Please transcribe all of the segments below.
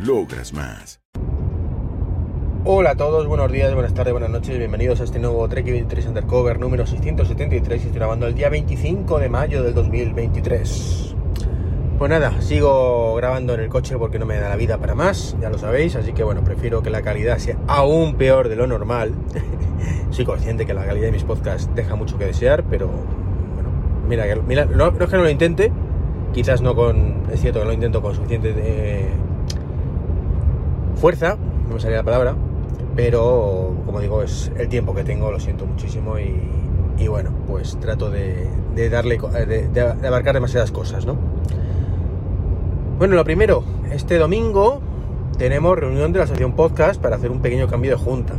Logras más. Hola a todos, buenos días, buenas tardes, buenas noches, bienvenidos a este nuevo Trek 23 Undercover número 673 y estoy grabando el día 25 de mayo del 2023. Pues nada, sigo grabando en el coche porque no me da la vida para más, ya lo sabéis, así que bueno, prefiero que la calidad sea aún peor de lo normal. Soy consciente que la calidad de mis podcasts deja mucho que desear, pero bueno, mira, mira no, es que no lo intente, quizás no con, es cierto que lo intento con suficiente eh, fuerza, no me salía la palabra, pero como digo, es el tiempo que tengo, lo siento muchísimo y, bueno, pues trato de, darle, de, abarcar demasiadas cosas, ¿no? Bueno, lo primero, este domingo tenemos reunión de la asociación podcast para hacer un pequeño cambio de junta,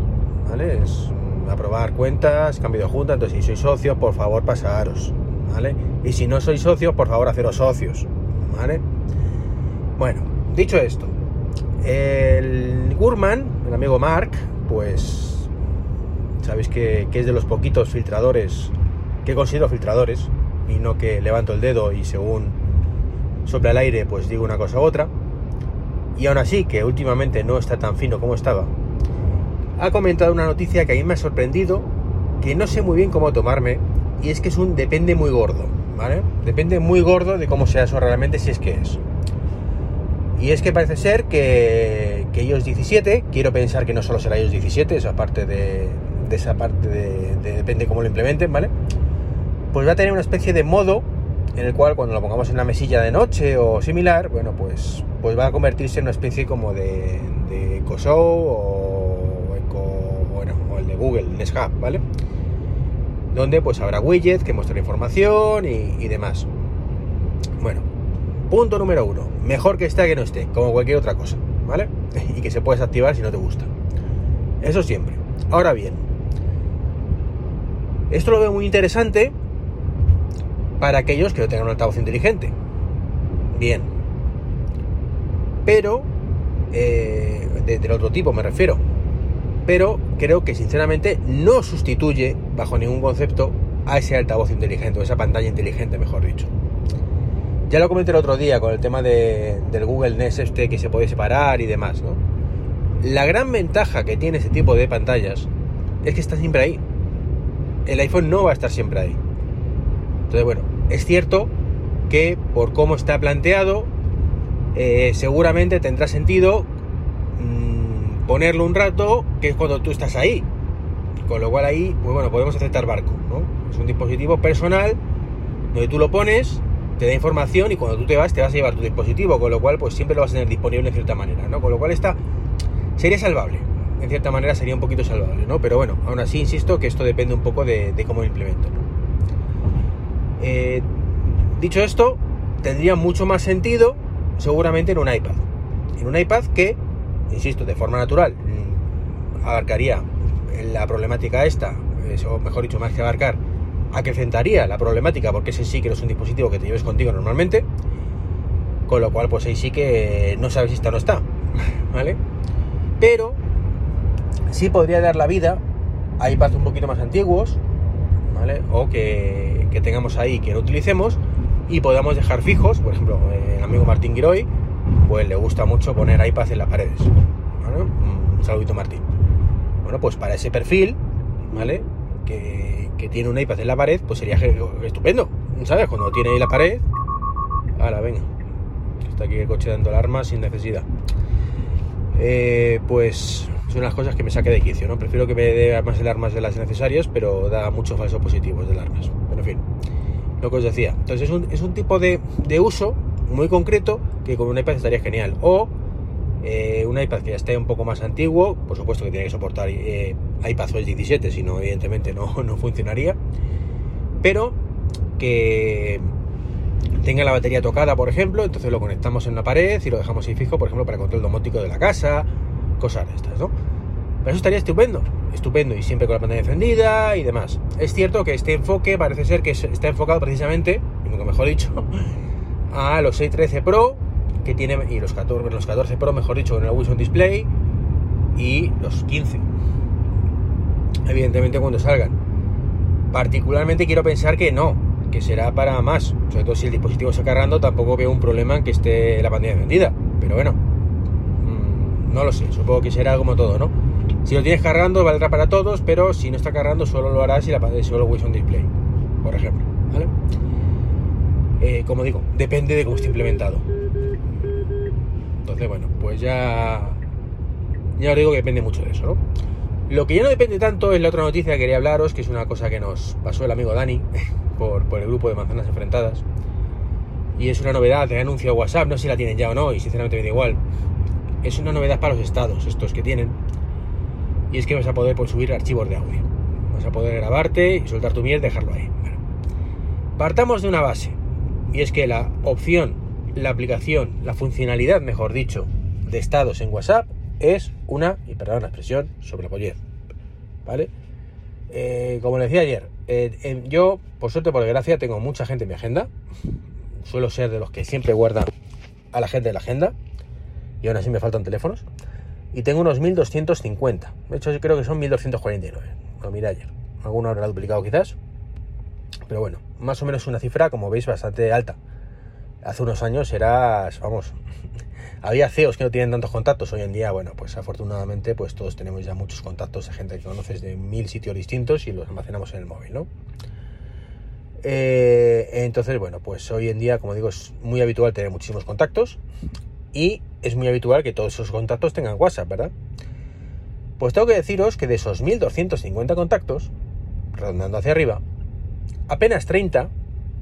¿vale? Es aprobar cuentas, cambio de junta, entonces si sois socios, por favor pasaros, ¿vale? Y si no sois socios, por favor haceros socios, ¿vale? Bueno, dicho esto, el Gurman, el amigo Mark, pues sabéis que, es de los poquitos filtradores que considero filtradores y no que levanto el dedo y según sopla el aire pues digo una cosa u otra. Y aún así, que últimamente no está tan fino como estaba, ha comentado una noticia que a mí me ha sorprendido, que no sé muy bien cómo tomarme, y es que es un depende muy gordo, ¿vale? Depende muy gordo de cómo sea eso realmente, si es que es. Y es que parece ser que, que iOS 17, quiero pensar que no solo será iOS 17, esa parte de, esa parte de, depende cómo lo implementen, ¿vale? Pues va a tener una especie de modo en el cual cuando lo pongamos en la mesilla de noche o similar, bueno, pues, pues va a convertirse en una especie como de, de Show o, Eco, bueno, o el de Google, Nest Hub, ¿vale? Donde pues habrá widgets que muestran información y, y demás. Bueno, Punto número uno, mejor que esté a que no esté, como cualquier otra cosa, ¿vale? Y que se puede desactivar si no te gusta. Eso siempre. Ahora bien, esto lo veo muy interesante para aquellos que no tengan un altavoz inteligente. Bien. Pero, eh, del otro tipo me refiero. Pero creo que sinceramente no sustituye bajo ningún concepto a ese altavoz inteligente, o esa pantalla inteligente, mejor dicho. Ya lo comenté el otro día con el tema del Google Nest este que se puede separar y demás, ¿no? La gran ventaja que tiene ese tipo de pantallas es que está siempre ahí. El iPhone no va a estar siempre ahí. Entonces, bueno, es cierto que por cómo está planteado, eh, seguramente tendrá sentido mm, ponerlo un rato, que es cuando tú estás ahí. Con lo cual ahí, pues bueno, podemos aceptar barco, ¿no? Es un dispositivo personal donde tú lo pones te da información y cuando tú te vas te vas a llevar tu dispositivo, con lo cual pues siempre lo vas a tener disponible en cierta manera, ¿no? Con lo cual está sería salvable, en cierta manera sería un poquito salvable, ¿no? Pero bueno, aún así insisto que esto depende un poco de, cómo lo implemento, eh, dicho esto, tendría mucho más sentido seguramente en un iPad. En un iPad que, insisto, de forma natural, mm, abarcaría la problemática esta, o mejor dicho, más que abarcar, acrecentaría la problemática porque ese sí que no es un dispositivo que te lleves contigo normalmente, con lo cual pues ahí sí que no sabes si está o no está, ¿vale? Pero sí podría dar la vida a iPads un poquito más antiguos, ¿vale? O que, tengamos ahí que no utilicemos y podamos dejar fijos, por ejemplo, el amigo Martín Giroy, pues le gusta mucho poner iPads en las paredes, ¿vale? Un saludito Martín. Bueno, pues para ese perfil, ¿vale? Que que tiene un iPad en la pared, pues sería estupendo, ¿sabes? Cuando tiene ahí la pared, ahora venga, está aquí el coche dando alarmas sin necesidad. Eh, pues son las cosas que me saque de quicio, ¿no? Prefiero que me dé más alarmas de las necesarias, pero da muchos falsos positivos de alarmas. Pero en fin, lo que os decía. Entonces es un, es un tipo de, de uso muy concreto que con un iPad estaría genial. O eh, un iPad que ya esté un poco más antiguo, por supuesto que tiene que soportar eh, iPadOS 17, si no, evidentemente no, no funcionaría, pero que tenga la batería tocada, por ejemplo, entonces lo conectamos en la pared y lo dejamos ahí fijo, por ejemplo, para control domótico de la casa cosas de estas, ¿no? Pero eso estaría estupendo, estupendo y siempre con la pantalla encendida y demás. Es cierto que este enfoque parece ser que está enfocado precisamente, mejor dicho, a los 613 Pro que tiene y los 14, los 14 Pro, mejor dicho, con el Wilson Display y los 15. Evidentemente cuando salgan. Particularmente quiero pensar que no, que será para más. Sobre todo si el dispositivo está cargando, tampoco veo un problema en que esté la pantalla encendida. Pero bueno, mm, no lo sé, supongo que será como todo, ¿no? Si lo tienes cargando, valdrá para todos, pero si no está cargando, solo lo hará si la pantalla solo Wilson Display, por ejemplo. Eh, como digo, depende de cómo esté implementado. Entonces, bueno, pues ya. Ya os digo que depende mucho de eso, ¿no? Lo que ya no depende tanto es la otra noticia que quería hablaros, que es una cosa que nos pasó el amigo Dani por, por el grupo de manzanas enfrentadas. Y es una novedad de anuncio de WhatsApp, no sé si la tienen ya o no, y sinceramente me da igual. Es una novedad para los estados, estos que tienen y es que vas a poder pues, subir archivos de audio. Vas a poder grabarte y soltar tu miel, dejarlo ahí. Partamos de una base, y es que la opción, la aplicación, la funcionalidad, mejor dicho, de estados en WhatsApp es una, y perdón la expresión, sobre pollez. ¿Vale? Eh, como le decía ayer, eh, yo, por suerte, por desgracia, tengo mucha gente en mi agenda. Suelo ser de los que siempre guardan a la gente de la agenda. Y aún así me faltan teléfonos y tengo unos 1250. De hecho, yo creo que son 1249. Lo miré ayer. Alguno habrá duplicado quizás. Pero bueno, más o menos una cifra, como veis, bastante alta. Hace unos años era, vamos, había CEOs que no tienen tantos contactos. Hoy en día, bueno, pues afortunadamente, pues todos tenemos ya muchos contactos de gente que conoces de mil sitios distintos y los almacenamos en el móvil, ¿no? Eh, entonces, bueno, pues hoy en día, como digo, es muy habitual tener muchísimos contactos y es muy habitual que todos esos contactos tengan WhatsApp, ¿verdad? Pues tengo que deciros que de esos 1250 contactos, redondando hacia arriba, apenas 30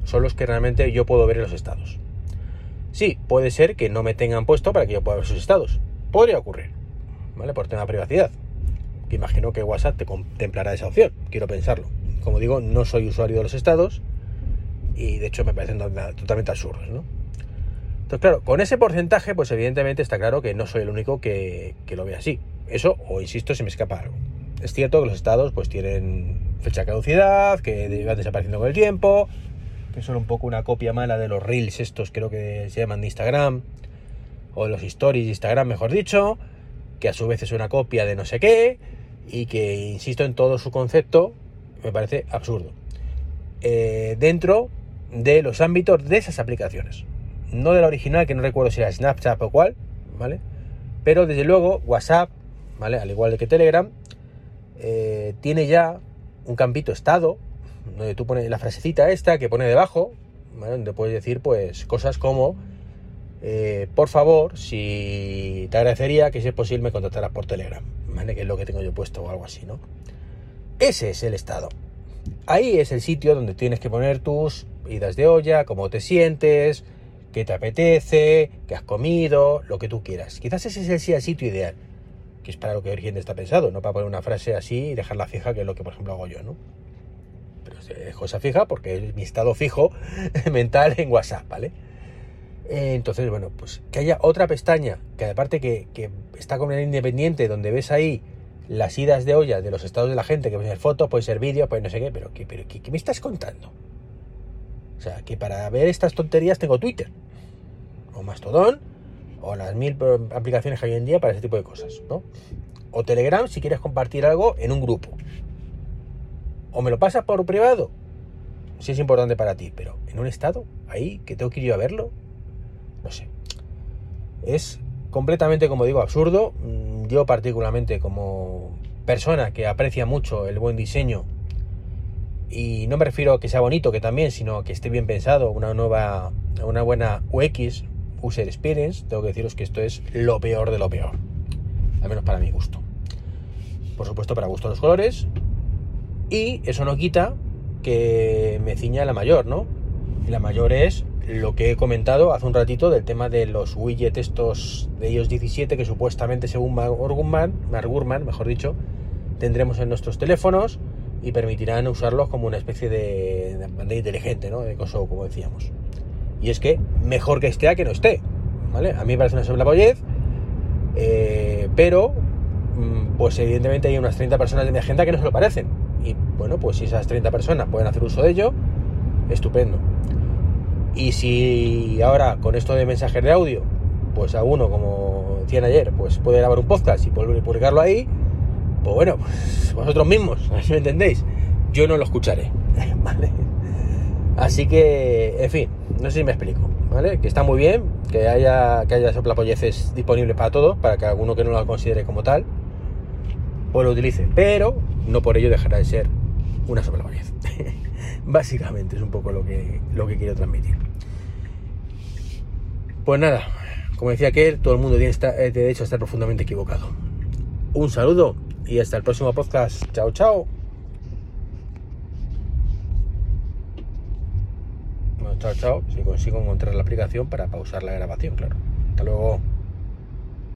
son los que realmente yo puedo ver en los estados. Sí, puede ser que no me tengan puesto para que yo pueda ver sus estados. Podría ocurrir, ¿vale? Por tema de privacidad. Que imagino que WhatsApp te contemplará esa opción, quiero pensarlo. Como digo, no soy usuario de los estados y de hecho me parecen totalmente absurdos, ¿no? Entonces, claro, con ese porcentaje, pues evidentemente está claro que no soy el único que, lo ve así. Eso, o insisto, se me escapa algo. Es cierto que los estados pues tienen fecha de caducidad, que van desapareciendo con el tiempo, que son un poco una copia mala de los reels estos, creo que se llaman de Instagram, o los stories de Instagram, mejor dicho, que a su vez es una copia de no sé qué, y que, insisto, en todo su concepto, me parece absurdo. Eh, dentro de los ámbitos de esas aplicaciones no de la original, que no recuerdo si era Snapchat o cuál, ¿vale? Pero desde luego WhatsApp, ¿vale? Al igual que Telegram, eh, tiene ya un campito estado, donde tú pones la frasecita esta que pone debajo. Donde puedes decir pues cosas como, eh, por favor, si te agradecería que si es posible me contactaras por Telegram, ¿vale? Que es lo que tengo yo puesto o algo así, ¿no? Ese es el estado. Ahí es el sitio donde tienes que poner tus idas de olla, cómo te sientes, qué te apetece, qué has comido, lo que tú quieras. Quizás ese sea el sitio ideal, que es para lo que gente está pensado, no para poner una frase así y dejarla fija, que es lo que por ejemplo hago yo, ¿no? Pero dejo esa fija porque es mi estado fijo mental en WhatsApp, ¿vale? Entonces, bueno, pues que haya otra pestaña, que aparte que, que está con el independiente, donde ves ahí las idas de olla de los estados de la gente, que puede ser fotos, puede ser vídeo, pues no sé qué, pero, ¿qué, pero ¿qué, me estás contando? O sea, que para ver estas tonterías tengo Twitter, o Mastodon, o las mil aplicaciones que hay hoy en día para ese tipo de cosas, ¿no? O Telegram si quieres compartir algo en un grupo. O me lo pasas por privado, si es importante para ti, pero en un estado, ahí, que tengo que ir yo a verlo, no sé. Es completamente, como digo, absurdo. Mm, yo particularmente como persona que aprecia mucho el buen diseño y no me refiero a que sea bonito, que también, sino que esté bien pensado, una nueva, una buena UX, User Experience, tengo que deciros que esto es lo peor de lo peor, al menos para mi gusto. Por supuesto, para gusto los colores, y eso no quita que me ciña la mayor, ¿no? la mayor es lo que he comentado hace un ratito del tema de los widgets estos de iOS 17 que supuestamente según Mark Gurman, mejor dicho, tendremos en nuestros teléfonos y permitirán usarlos como una especie de, de inteligente, ¿no? De coso, como decíamos. Y es que mejor que esté a que no esté, ¿vale? A mí me parece una sobrepollez, eh, pero mm, pues evidentemente hay unas 30 personas de mi agenda que no se lo parecen. Y bueno, pues si esas 30 personas pueden hacer uso de ello, estupendo. Y si ahora con esto de mensajes de audio, pues a uno, como decían ayer, pues puede grabar un podcast y publicarlo ahí, pues bueno, pues vosotros mismos, si me entendéis. Yo no lo escucharé, ¿vale? Así que, en fin, no sé si me explico, ¿vale? Que está muy bien, que haya, que haya soplapolleces disponibles para todos, para que alguno que no lo considere como tal, pues lo utilice. Pero no por ello dejará de ser una soplapollez. Básicamente es un poco lo que, lo que quiero transmitir. Pues nada, como decía que todo el mundo tiene eh, derecho a estar profundamente equivocado. Un saludo y hasta el próximo podcast. Chao, chao. Bueno, chao, chao. Si consigo encontrar la aplicación para pausar la grabación, claro. Hasta luego.